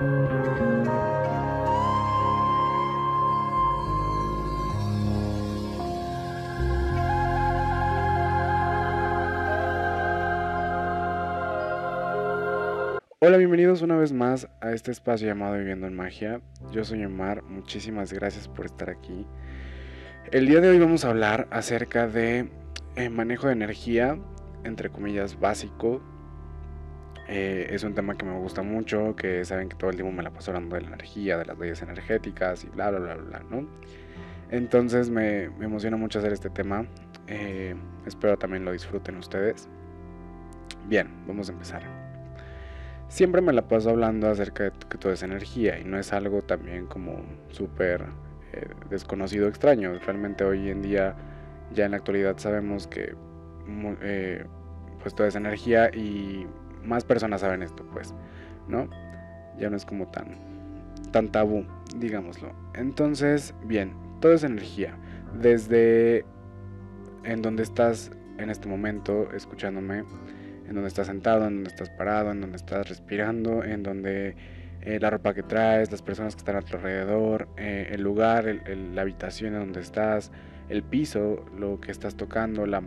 Hola, bienvenidos una vez más a este espacio llamado Viviendo en Magia. Yo soy Omar, muchísimas gracias por estar aquí. El día de hoy vamos a hablar acerca de eh, manejo de energía, entre comillas, básico. Eh, es un tema que me gusta mucho, que saben que todo el tiempo me la paso hablando de la energía, de las leyes energéticas y bla, bla, bla, bla, ¿no? Entonces me, emociona mucho hacer este tema. Eh, espero también lo disfruten ustedes. Bien, vamos a empezar siempre me la paso hablando acerca de que todo es energía y no es algo también como súper eh, desconocido extraño. Realmente hoy en día, ya en la actualidad sabemos que eh, pues todo es energía y más personas saben esto, pues, ¿no? Ya no es como tan, tan tabú, digámoslo. Entonces, bien, todo es energía. Desde en donde estás en este momento escuchándome, en donde estás sentado, en donde estás parado, en donde estás respirando, en donde eh, la ropa que traes, las personas que están a tu alrededor, eh, el lugar, la habitación en donde estás, el piso, lo que estás tocando, la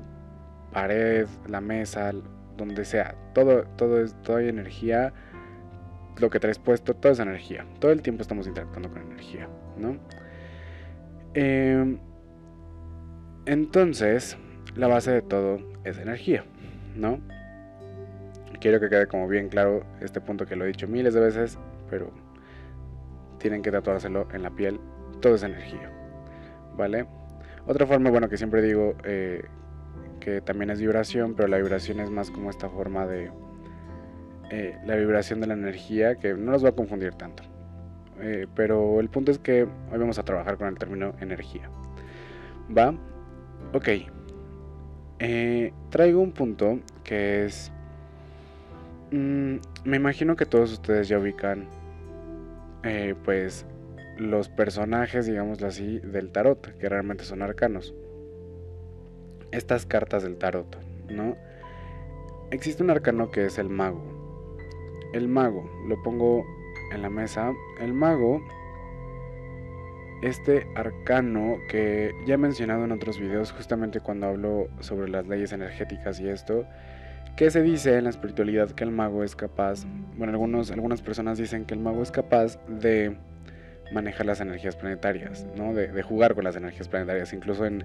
pared, la mesa, donde sea. Todo, todo es, toda energía. Lo que traes puesto, todo es energía. Todo el tiempo estamos interactuando con energía, ¿no? Em, entonces, la base de todo es energía, ¿no? quiero que quede como bien claro este punto que lo he dicho miles de veces, pero tienen que tatuárselo en la piel. Todo es energía, ¿vale? Otra forma, bueno, que siempre digo eh, que también es vibración, pero la vibración es más como esta forma de eh, la vibración de la energía, que no los va a confundir tanto. Eh, pero el punto es que hoy vamos a trabajar con el término energía. ¿Va? Ok. traigo un punto que es Mm, me imagino que todos ustedes ya ubican, eh, pues, los personajes, digámoslo así, del tarot, que realmente son arcanos. Estas cartas del tarot, ¿no? Existe un arcano que es el mago. El mago, lo pongo en la mesa. El mago, este arcano que ya he mencionado en otros videos, justamente cuando hablo sobre las leyes energéticas y esto, ¿Qué se dice en la espiritualidad que el mago es capaz, bueno, algunas personas dicen que el mago es capaz de manejar las energías planetarias, ¿no? de, jugar con las energías planetarias, incluso en,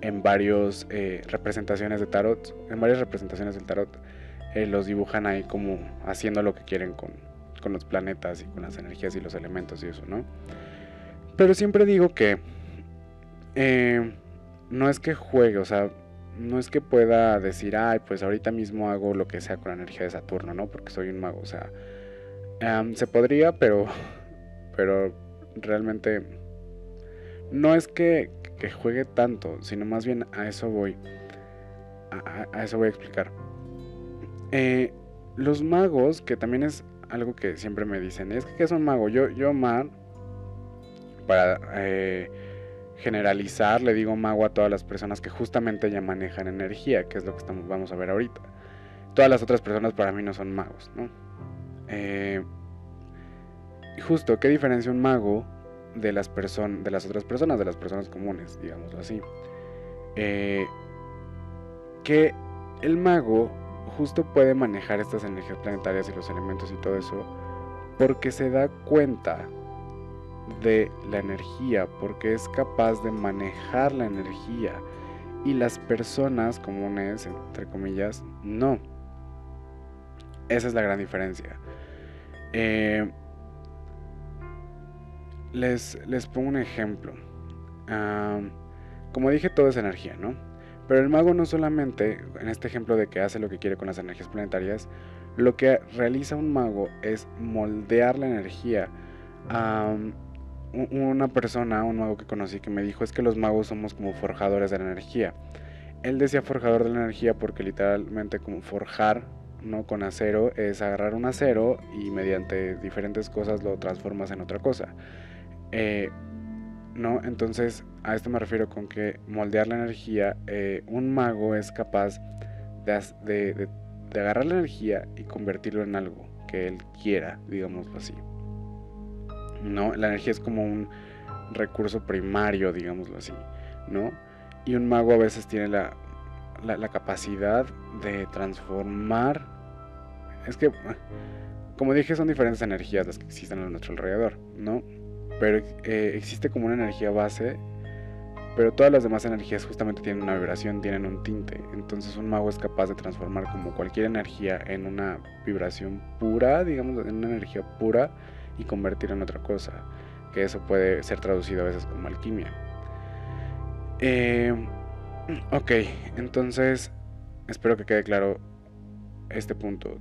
en varias eh, representaciones de tarot, en varias representaciones del tarot, eh, los dibujan ahí como haciendo lo que quieren con, con los planetas y con las energías y los elementos y eso, ¿no? Pero siempre digo que eh, no es que juegue, o sea, no es que pueda decir, ay, pues ahorita mismo hago lo que sea con la energía de Saturno, ¿no? Porque soy un mago, o sea, se podría, pero, pero realmente no es que, juegue tanto, sino más bien a eso voy, a, eso voy a explicar. Eh, los magos, que también es algo que siempre me dicen, es que ¿qué es un mago? Yo, yo, man, para... Eh, generalizar, le digo mago a todas las personas que justamente ya manejan energía, que es lo que estamos, vamos a ver ahorita. Todas las otras personas para mí no son magos, ¿no? Eh, justo, ¿qué diferencia un mago de las, de las otras personas, de las personas comunes, digámoslo así? Eh, que el mago justo puede manejar estas energías planetarias y los elementos y todo eso porque se da cuenta de la energía, porque es capaz de manejar la energía. Y las personas comunes, entre comillas, no. Esa es la gran diferencia. Eh, les, les, pongo un ejemplo. como dije, todo es energía, ¿no? Pero el mago no solamente, en este ejemplo de que hace lo que quiere con las energías planetarias, lo que realiza un mago es moldear la energía una persona, un mago que conocí que me dijo es que los magos somos como forjadores de la energía. Él decía forjador de la energía porque literalmente como forjar, ¿no? Con acero es agarrar un acero y mediante diferentes cosas lo transformas en otra cosa. Eh, ¿No? Entonces a esto me refiero con que moldear la energía, eh, un mago es capaz de, agarrar la energía y convertirlo en algo que él quiera, digámoslo así. ¿no? La energía es como un recurso primario, digámoslo así, ¿no? Y un mago a veces tiene la, la, capacidad de transformar. Es que, como dije, son diferentes energías las que existen a nuestro alrededor, ¿no? Pero eh, existe como una energía base, pero todas las demás energías justamente tienen una vibración, tienen un tinte. Entonces un mago es capaz de transformar como cualquier energía en una vibración pura, digamos, en una energía pura y convertir en otra cosa. Que eso puede ser traducido a veces como alquimia. Eh, ok, entonces espero que quede claro este punto.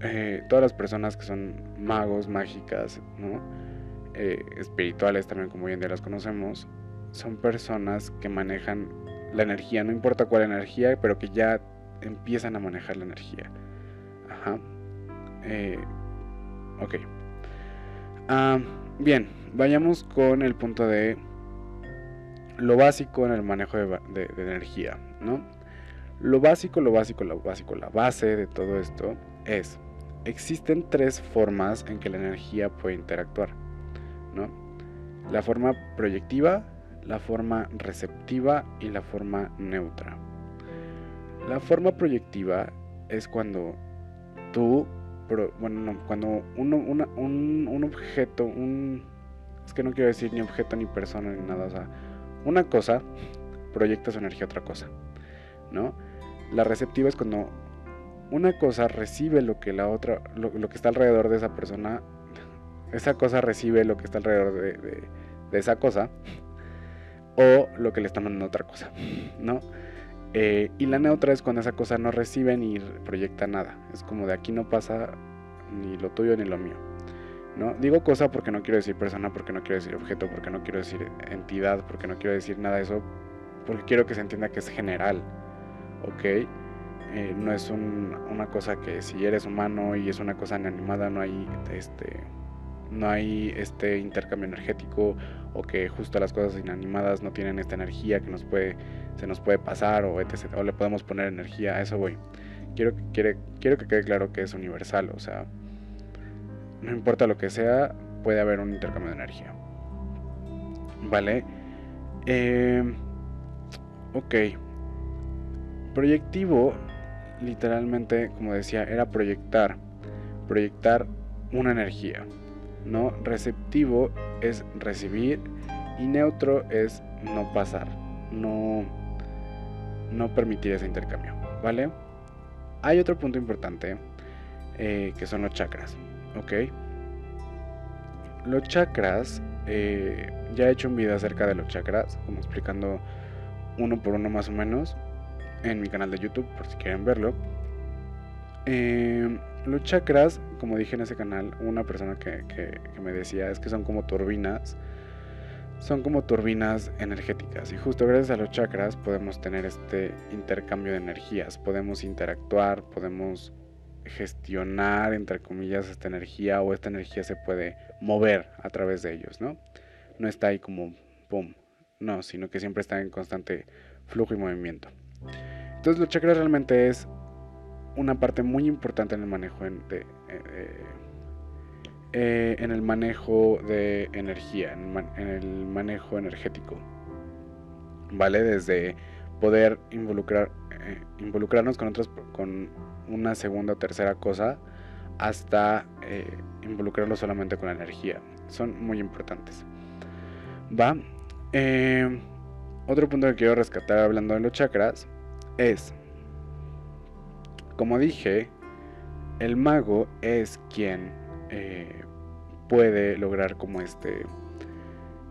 Eh, todas las personas que son magos, mágicas, ¿no? Eh, espirituales también como hoy en día las conocemos, son personas que manejan la energía, no importa cuál energía, pero que ya empiezan a manejar la energía. Ajá. ok. Ah, bien, vayamos con el punto de lo básico en el manejo de, energía, ¿no? Lo básico, lo básico, lo básico, la base de todo esto es, existen tres formas en que la energía puede interactuar. La forma proyectiva, la forma receptiva y la forma neutra. La forma proyectiva es cuando tú bueno, cuando uno, un, un, objeto, un... Es que no quiero decir ni objeto ni persona ni nada, o sea, una cosa proyecta su energía a otra cosa, ¿no? La receptiva es cuando una cosa recibe lo que la otra, lo, que está alrededor de esa persona, esa cosa recibe lo que está alrededor de, esa cosa, o lo que le está mandando otra cosa, ¿no? Eh, y la neutra es cuando esa cosa no recibe ni proyecta nada. Es como de aquí no pasa ni lo tuyo ni lo mío. ¿no? Digo cosa porque no quiero decir persona, porque no quiero decir objeto, porque no quiero decir entidad, porque no quiero decir nada de eso, porque quiero que se entienda que es general. ¿Ok? Eh, no es una cosa que si eres humano y es una cosa inanimada, no hay este no hay este intercambio energético o que justo las cosas inanimadas no tienen esta energía que nos puede se nos puede pasar o etc. O le podemos poner energía, a eso voy. Quiero, quiero, que quede claro que es universal, o sea, no importa lo que sea, puede haber un intercambio de energía. Vale. Eh, ok. Proyectivo, literalmente, como decía, era proyectar. Proyectar una energía. ¿No? Receptivo es recibir y neutro es no pasar. No no permitir ese intercambio, ¿vale? Hay otro punto importante eh, que son los chakras, ¿ok? Los chakras, eh, ya he hecho un video acerca de los chakras, como explicando uno por uno más o menos, en mi canal de YouTube, por si quieren verlo. Eh, los chakras, como dije en ese canal, una persona que, me decía es que son como turbinas son como turbinas energéticas y justo gracias a los chakras podemos tener este intercambio de energías, podemos interactuar, podemos gestionar entre comillas esta energía o esta energía se puede mover a través de ellos, ¿no? No está ahí como pum, no, sino que siempre está en constante flujo y movimiento. Entonces los chakras realmente es una parte muy importante en el manejo de, eh, eh, eh, en el manejo de energía, en, el manejo energético. ¿Vale? Desde poder involucrar, involucrarnos con otros, con una segunda o tercera cosa, hasta eh, involucrarnos solamente con la energía. Son muy importantes. ¿Va? otro punto que quiero rescatar hablando de los chakras es, como dije, el mago es quien puede lograr como este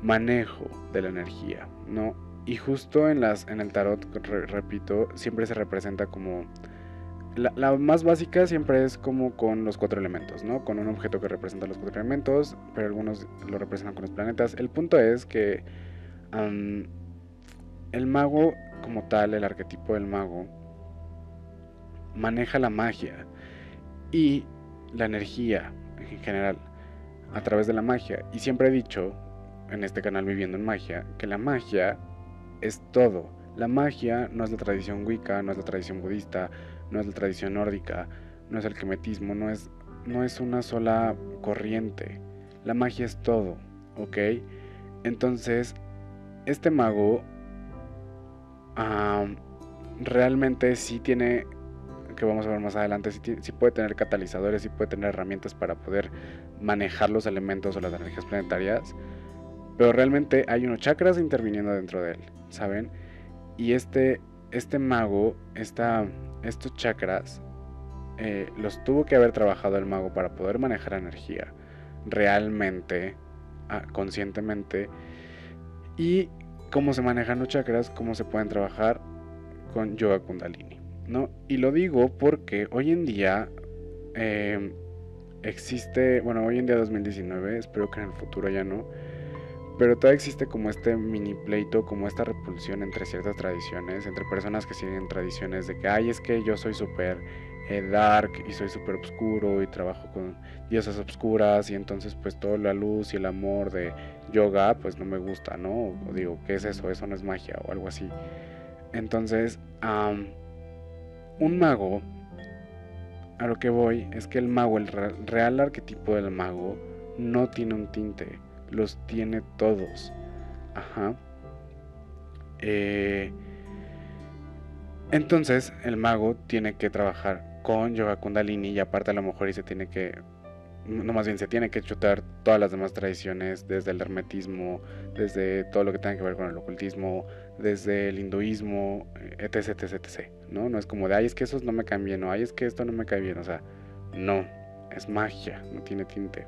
manejo de la energía, ¿no? Y justo en, las, en el tarot, repito, siempre se representa como... La, más básica siempre es como con los cuatro elementos, ¿no? Con un objeto que representa los cuatro elementos, pero algunos lo representan con los planetas. El punto es que el mago como tal, el arquetipo del mago, maneja la magia y la energía en general a través de la magia. Y siempre he dicho, en este canal Viviendo en Magia, que la magia es todo. La magia no es la tradición wicca, no es la tradición budista, no es la tradición nórdica, no es el quemetismo, no es, no es una sola corriente. La magia es todo, ¿ok? Entonces, este mago realmente sí tiene, que vamos a ver más adelante, sí, puede tener catalizadores, sí puede tener herramientas para poder manejar los elementos o las energías planetarias, pero realmente hay unos chakras interviniendo dentro de él, ¿saben? Y este, este mago, esta, estos chakras, eh, los tuvo que haber trabajado el mago para poder manejar energía realmente, ah, conscientemente, y cómo se manejan los chakras, cómo se pueden trabajar con yoga kundalini, ¿no? Y lo digo porque hoy en día em, existe, bueno, hoy en día 2019, espero que en el futuro ya no, pero todavía existe como este mini pleito, como esta repulsión entre ciertas tradiciones, entre personas que siguen tradiciones de que, ay, es que yo soy súper eh, dark y soy súper oscuro y trabajo con diosas oscuras y entonces pues toda la luz y el amor de yoga pues no me gusta, ¿no? O digo, ¿qué es eso? Eso no es magia o algo así. Entonces, un mago, a lo que voy, es que el mago, el real arquetipo del mago, no tiene un tinte, los tiene todos. Ajá. Eh, entonces, el mago tiene que trabajar con yoga kundalini y aparte a lo mejor y se tiene que no más bien se tiene que chutar todas las demás tradiciones, desde el hermetismo, desde todo lo que tenga que ver con el ocultismo, desde el hinduismo, etc, etc, etc, ¿no? No es como de, ay, es que esos no me caen bien, o ay, es que esto no me cae bien, o sea, no, es magia, no tiene tinte.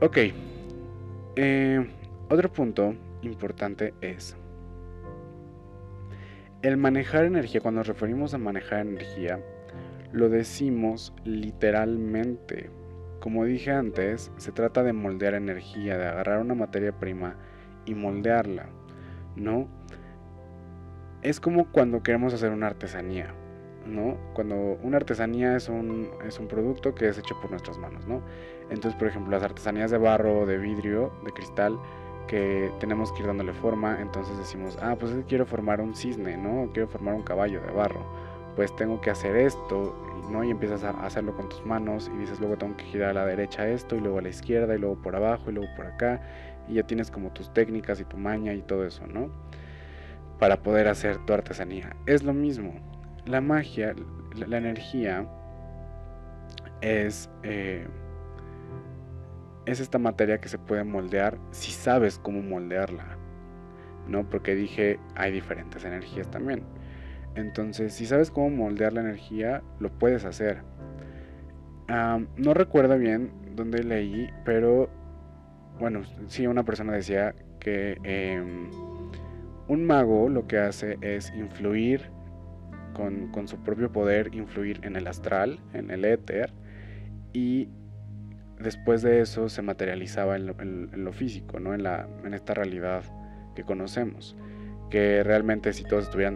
Ok, eh, otro punto importante es el manejar energía, cuando nos referimos a manejar energía, lo decimos literalmente. Como dije antes, se trata de moldear energía, de agarrar una materia prima y moldearla. ¿No? Es como cuando queremos hacer una artesanía, ¿no? Cuando una artesanía es un, es un producto que es hecho por nuestras manos, ¿no? Entonces, por ejemplo, las artesanías de barro, de vidrio, de cristal, que tenemos que ir dándole forma, entonces decimos, ah, pues quiero formar un cisne, ¿no? Quiero formar un caballo de barro. Pues tengo que hacer esto, ¿no? Y empiezas a hacerlo con tus manos y dices, luego tengo que girar a la derecha esto, y luego a la izquierda, y luego por abajo, y luego por acá y ya tienes como tus técnicas y tu maña y todo eso, ¿no? Para poder hacer tu artesanía. Es lo mismo. La magia, la, energía es, eh, es esta materia que se puede moldear si sabes cómo moldearla, ¿no? Porque dije, hay diferentes energías también. Entonces, si sabes cómo moldear la energía, lo puedes hacer. no recuerdo bien dónde leí, pero bueno, sí, una persona decía que em, un mago lo que hace es influir con, su propio poder, influir en el astral, en el éter, y después de eso se materializaba en lo, físico, ¿no? En, la, en esta realidad que conocemos. Que realmente si todos estuvieran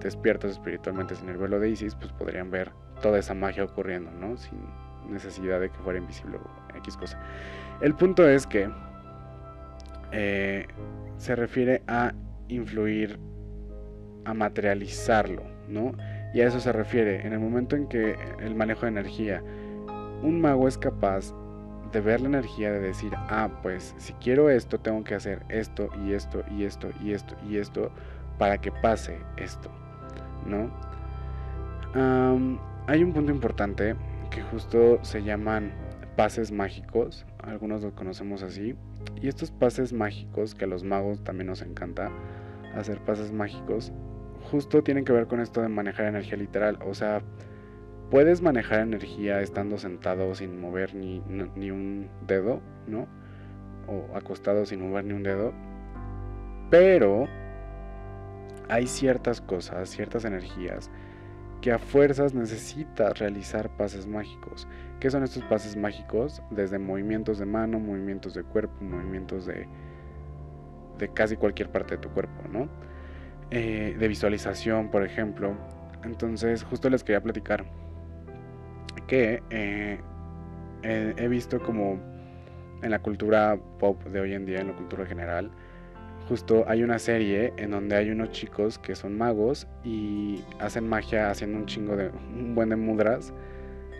despiertos espiritualmente sin el velo de Isis, pues podrían ver toda esa magia ocurriendo, ¿no? Sin necesidad de que fuera invisible o X cosa. El punto es que eh, se refiere a influir, a materializarlo, ¿no? Y a eso se refiere. En el momento en que el manejo de energía, un mago es capaz de ver la energía, de decir, ah, pues si quiero esto, tengo que hacer esto y esto y esto y esto y esto para que pase esto, ¿no? hay un punto importante que justo se llaman pases mágicos, algunos lo conocemos así, y estos pases mágicos, que a los magos también nos encanta hacer pases mágicos, justo tienen que ver con esto de manejar energía literal, o sea, puedes manejar energía estando sentado sin mover ni, ni un dedo, ¿no? O acostado sin mover ni un dedo, pero hay ciertas cosas, ciertas energías que a fuerzas necesitas realizar pases mágicos. ¿Qué son estos pases mágicos? Desde movimientos de mano, movimientos de cuerpo, movimientos de, de casi cualquier parte de tu cuerpo, ¿no? Eh, de visualización, por ejemplo. Entonces, justo les quería platicar que eh, he visto como en la cultura pop de hoy en día, en la cultura general, hay una serie en donde hay unos chicos que son magos y hacen magia haciendo un chingo de un buen de mudras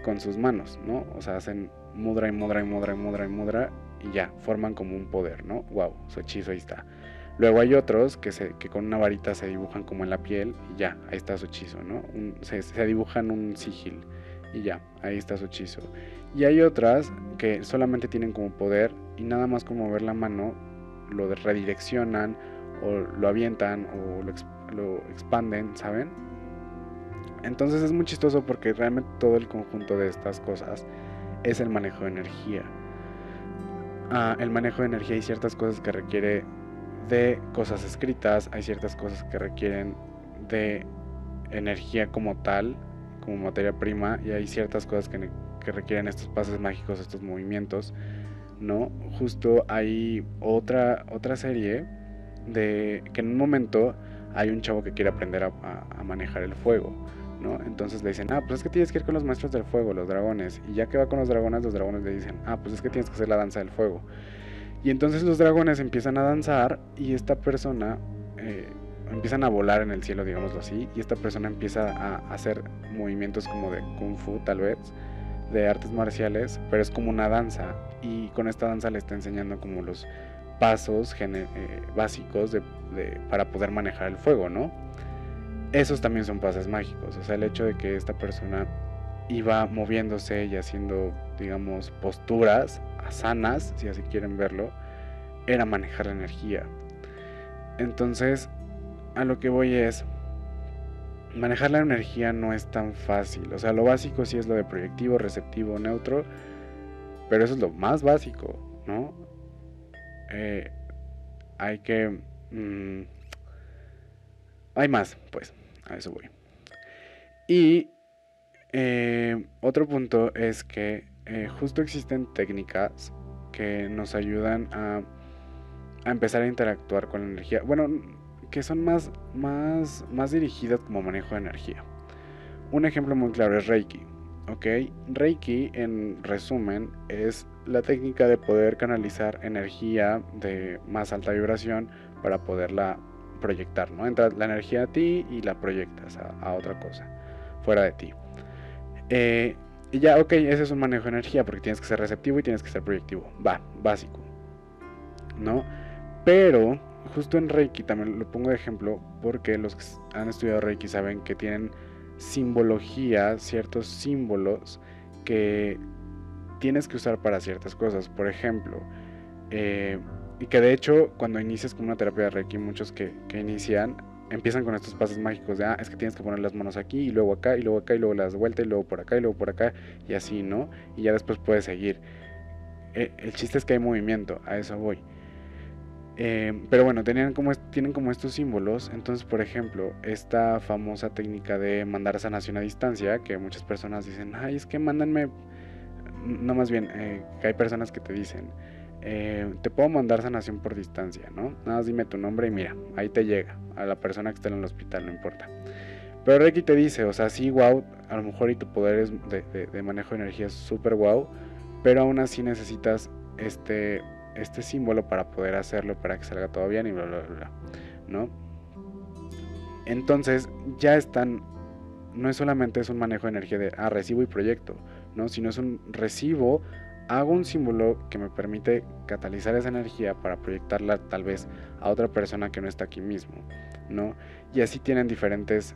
con sus manos, ¿no? O sea, hacen mudra y mudra y mudra y mudra y mudra y ya, forman como un poder, ¿no? Wow, su hechizo ahí está. Luego hay otros que, se, que con una varita se dibujan como en la piel y ya, ahí está su hechizo, ¿no? se, se, dibujan un sigil y ya, ahí está su hechizo. Y hay otras que solamente tienen como poder y nada más con mover la mano lo redireccionan o lo avientan o lo, expanden, ¿saben? Entonces es muy chistoso porque realmente todo el conjunto de estas cosas es el manejo de energía. Ah, el manejo de energía hay ciertas cosas que requiere de cosas escritas, hay ciertas cosas que requieren de energía como tal, como materia prima, y hay ciertas cosas que, que requieren estos pases mágicos, estos movimientos, ¿no? Justo hay otra, otra serie de que en un momento hay un chavo que quiere aprender a manejar el fuego entonces le dicen, ah, pues es que tienes que ir con los maestros del fuego, los dragones. Y ya que va con los dragones, los dragones le dicen, ah, pues es que tienes que hacer la danza del fuego. Y entonces los dragones empiezan a danzar y esta persona eh, empiezan a volar en el cielo, digámoslo así, y esta persona empieza a hacer movimientos como de kung fu, tal vez, de artes marciales, pero es como una danza. Y con esta danza le está enseñando como los pasos eh, básicos para poder manejar el fuego, ¿no? esos también son pases mágicos. O sea, el hecho de que esta persona iba moviéndose y haciendo, digamos, posturas sanas, si así quieren verlo, era manejar la energía. Entonces, a lo que voy es, manejar la energía no es tan fácil. O sea, lo básico sí es lo de proyectivo, receptivo, neutro, pero eso es lo más básico, ¿no? Eh, hay que... Mm, hay más, pues. A eso voy. Y eh, otro punto es que eh, justo existen técnicas que nos ayudan a, a, empezar a interactuar con la energía. Bueno, que son más, más, más dirigidas como manejo de energía. Un ejemplo muy claro es Reiki. Reiki, en resumen, es la técnica de poder canalizar energía de más alta vibración para poderla proyectar, ¿no? Entra la energía a ti y la proyectas a, otra cosa, fuera de ti. Eh, y ya, ok, ese es un manejo de energía porque tienes que ser receptivo y tienes que ser proyectivo. Va, básico. ¿No? Pero, justo en Reiki, también lo pongo de ejemplo porque los que han estudiado Reiki saben que tienen simbología, ciertos símbolos que tienes que usar para ciertas cosas. Por ejemplo, eh, y que de hecho, cuando inicias con una terapia de Reiki, muchos que, que inician empiezan con estos pasos mágicos de, ah, es que tienes que poner las manos aquí y luego acá y luego acá y luego las vuelta y luego por acá y luego por acá y así, ¿no? Y ya después puedes seguir. Eh, el chiste es que hay movimiento, a eso voy. Eh, pero bueno, tienen como estos símbolos. Entonces, por ejemplo, esta famosa técnica de mandar sanación a distancia, que muchas personas dicen, ay, es que mándenme. No, más bien, eh, hay personas que te dicen, eh, te puedo mandar sanación por distancia, ¿no? Nada más dime tu nombre y mira, ahí te llega, a la persona que está en el hospital, no importa. Pero Reiki te dice, o sea, sí, wow, a lo mejor y tu poder es de, manejo de energía es súper wow, pero aún así necesitas este, este símbolo para poder hacerlo, para que salga todo bien y bla, bla, bla, ¿no? Entonces, ya están, no es solamente es un manejo de energía de, ah, recibo y proyecto, ¿no? Sino es un recibo, hago un símbolo que me permite catalizar esa energía para proyectarla tal vez a otra persona que no está aquí mismo, ¿no? Y así tienen diferentes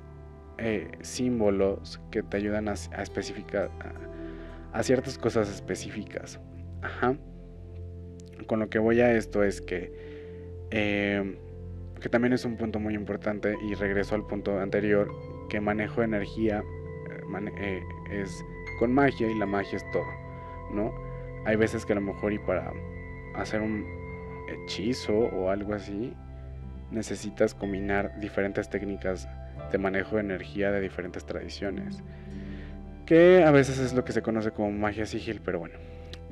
eh, símbolos que te ayudan a, especificar a, ciertas cosas específicas. Ajá. Con lo que voy a esto es que eh, que también es un punto muy importante y regreso al punto anterior que manejo energía eh, es con magia y la magia es todo, ¿no? Hay veces que a lo mejor y para hacer un hechizo o algo así, necesitas combinar diferentes técnicas de manejo de energía de diferentes tradiciones. Que a veces es lo que se conoce como magia sigil, pero bueno,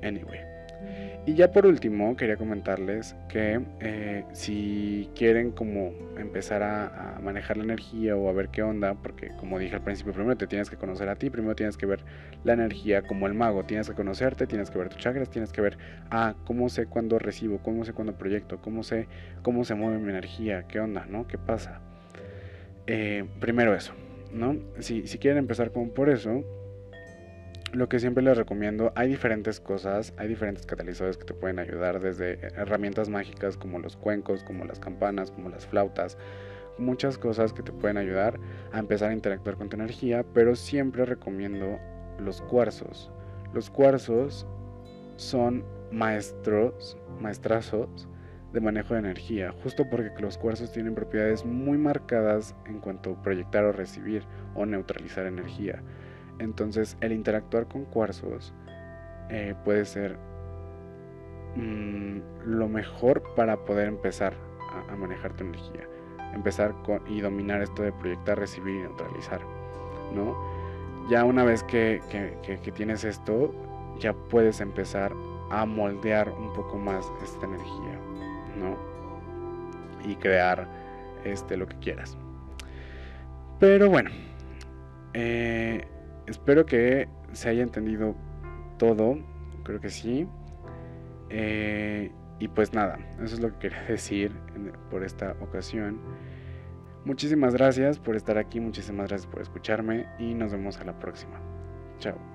anyway. Y ya por último, quería comentarles que eh, si quieren como empezar a, manejar la energía o a ver qué onda, porque como dije al principio, primero te tienes que conocer a ti, primero tienes que ver la energía como el mago, tienes que conocerte, tienes que ver tus chakras, tienes que ver, ah, cómo sé cuándo recibo, cómo sé cuándo proyecto, cómo sé cómo se mueve mi energía, qué onda, ¿no? ¿Qué pasa? Eh, primero eso, ¿no? Si, si quieren empezar como por eso, lo que siempre les recomiendo, hay diferentes cosas, hay diferentes catalizadores que te pueden ayudar, desde herramientas mágicas como los cuencos, como las campanas, como las flautas, muchas cosas que te pueden ayudar a empezar a interactuar con tu energía, pero siempre recomiendo los cuarzos. Los cuarzos son maestros, maestrazos de manejo de energía, justo porque los cuarzos tienen propiedades muy marcadas en cuanto a proyectar o recibir o neutralizar energía. Entonces el interactuar con cuarzos eh, puede ser mm, lo mejor para poder empezar a, manejar tu energía. Empezar con, y dominar esto de proyectar, recibir y neutralizar. ¿no? Ya una vez que, que tienes esto, ya puedes empezar a moldear un poco más esta energía. ¿no? Y crear este, lo que quieras. Pero bueno, eh, espero que se haya entendido todo, creo que sí. Eh, y pues nada, eso es lo que quería decir por esta ocasión. Muchísimas gracias por estar aquí, muchísimas gracias por escucharme y nos vemos a la próxima. Chao.